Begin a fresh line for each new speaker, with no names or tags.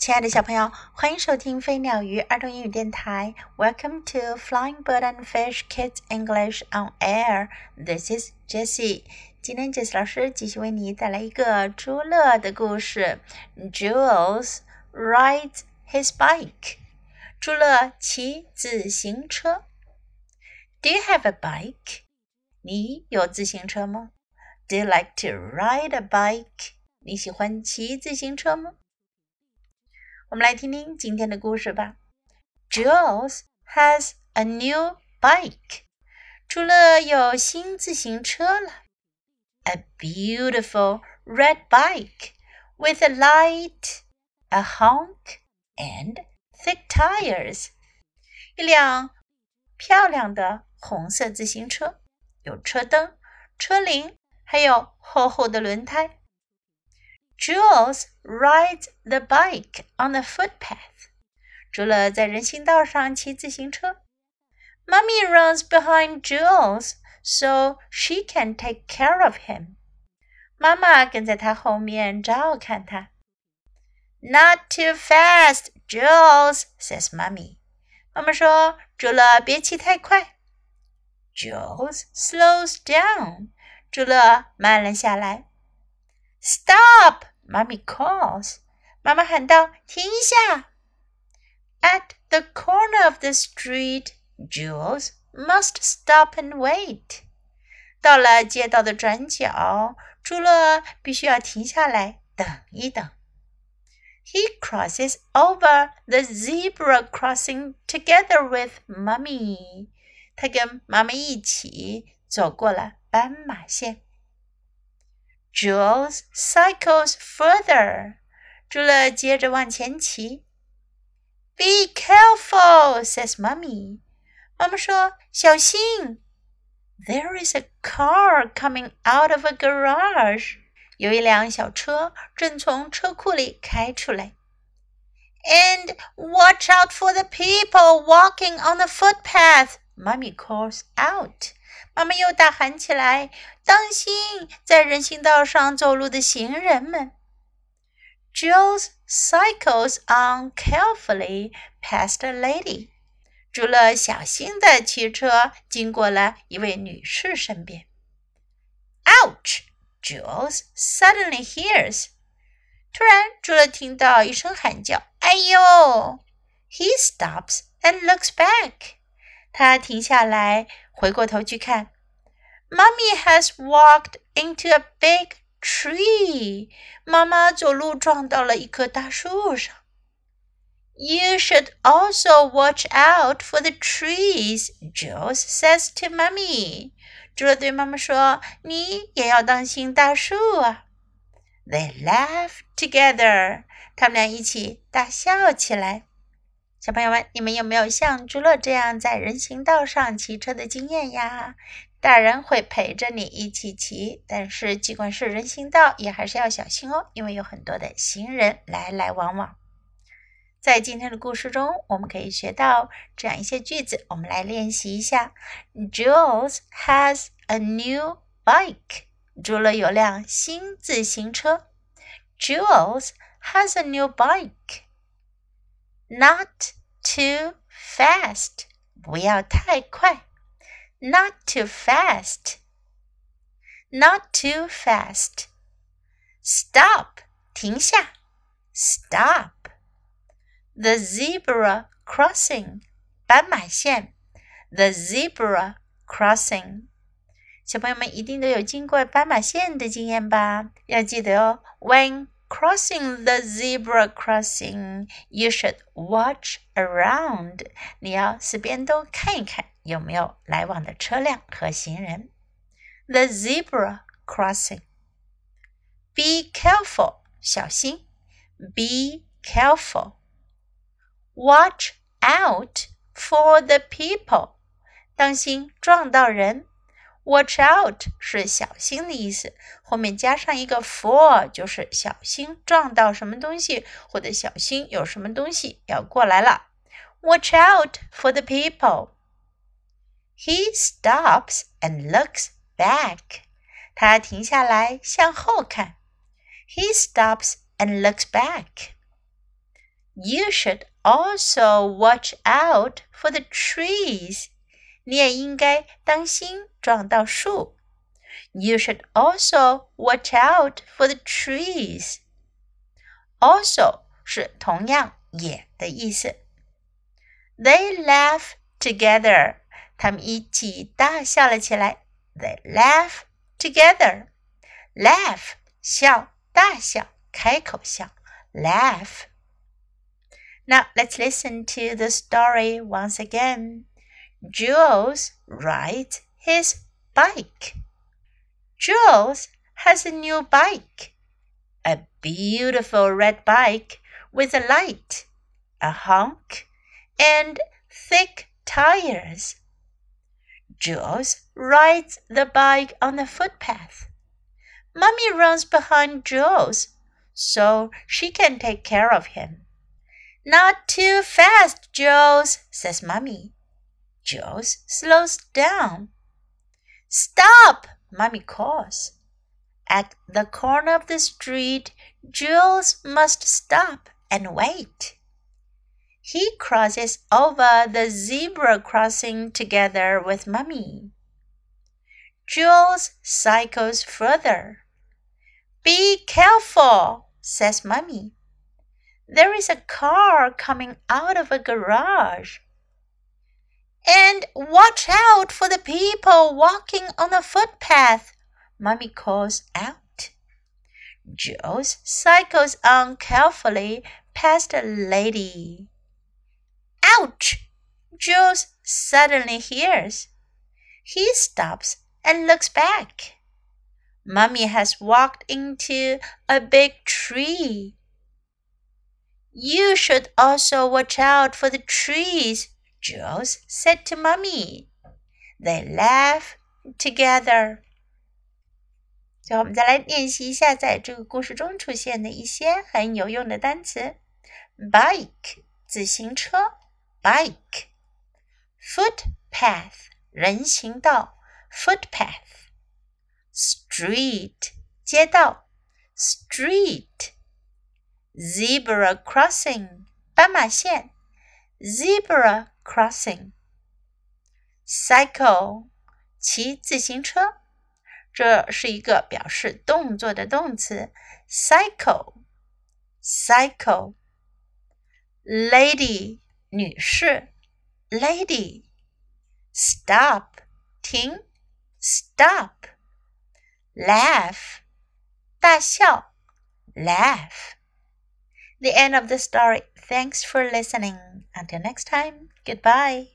亲爱的小朋友，欢迎收听飞鸟鱼儿童英语电台。Welcome to Flying Bird and Fish Kids English on Air. This is Jessie. 今天 Jessie 老师继续为你带来一个朱乐的故事。Jules rides his bike. 朱乐骑自行车。Do you have a bike? 你有自行车吗？Do you like to ride a bike? 你喜欢骑自行车吗？我们来听听今天的故事吧。Jules has a new bike。朱乐有新自行车了。A beautiful red bike with a light, a honk, and thick tires。一辆漂亮的红色自行车，有车灯、车铃，还有厚厚的轮胎。Jules rides the bike on the footpath. 朱乐在人行道上骑自行车。Mummy runs behind Jules so she can take care of him. 妈妈跟在他后面照看他。Not too fast, Jules, says Mummy. 妈妈说：“朱乐，别骑太快。” Jules slows down. 朱乐慢了下来。Stop! Mommy calls. 妈妈喊道：“停一下！” At the corner of the street, Jules must stop and wait. 到了街道的转角，朱乐必须要停下来等一等。He crosses over the zebra crossing together with Mummy. 他跟妈妈一起走过了斑马线。 Jules cycles further. 朱乐接着往前骑。Be careful, says Mummy. 妈妈说：“小心。” There is a car coming out of a garage. 有一辆小车正从车库里开出来。And watch out for the people walking on the footpath, Mummy calls out. 妈妈又大喊起来：“当心，在人行道上走路的行人们！” Jules cycles on carefully past a lady. 朱乐小心地骑车经过了一位女士身边。Ouch! Jules suddenly hears. 突然，朱乐听到一声喊叫：“哎呦！” He stops and looks back. 他停下来，回过头去看。Mummy has walked into a big tree. 妈妈走路撞到了一棵大树上。You should also watch out for the trees, Jules says to Mummy. 朱乐对妈妈说：“你也要当心大树啊。” They laugh together. 他们俩一起大笑起来。小朋友们，你们有没有像朱乐这样在人行道上骑车的经验呀？大人会陪着你一起骑，但是尽管是人行道，也还是要小心哦，因为有很多的行人来来往往。在今天的故事中，我们可以学到这样一些句子，我们来练习一下。Jules has a new bike. 朱乐有辆新自行车。Jules has a new bike. Not too fast. 不要太快。Not too fast. Not too fast. Stop. 停下。Stop. The zebra crossing. 斑马线。The zebra crossing. 小朋友们一定都有经过斑马线的经验吧？要记得哦。When crossing the zebra crossing, you should watch around. 你要四边都看一看，有没有来往的车辆和行人。The zebra crossing. Be careful. 小心。Be careful. Watch out for the people. 当心撞到人。 Watch out 是小心的意思，后面加上一个 for 就是小心撞到什么东西，或者小心有什么东西要过来了。Watch out for the people. He stops and looks back. 他停下来向后看。He stops and looks back. You should also watch out for the trees. 你也应该当心撞到树。You should also watch out for the trees. Also 是同样也的意思。They laugh together. 他们一起大笑了起来。They laugh together. Laugh 笑，大笑，开口笑。Laugh. Now let's listen to the story once again. Jules rides his bike. Jules has a new bike, a beautiful red bike with a light, a honk, and thick tires. Jules rides the bike on the footpath. Mummy runs behind Jules so she can take care of him. Not too fast, Jules, says Mummy. Jules slows down. Stop, Mummy calls. At the corner of the street, Jules must stop and wait. He crosses over the zebra crossing together with Mummy. Jules cycles further. Be careful, says Mummy. There is a car coming out of a garage. Watch out for the people walking on the footpath, Mummy calls out. Jules cycles on carefully past a lady. Ouch! Jules suddenly hears. He stops and looks back. Mummy has walked into a big tree. You should also watch out for the trees, Jules said to Mummy. They laugh together. 最后，我们再来练习一下在这个故事中出现的一些很有用的单词：bike 自行车，bike；footpath 人行道；footpath；street 街道；street。zebra crossing 斑马线，zebra crossing。cycle 骑自行车，这是一个表示动作的动词，cycle cycle。lady 女士，lady。stop 停，stop。laugh 大笑，laugh。 The end of the story. Thanks for listening. Until next time, goodbye.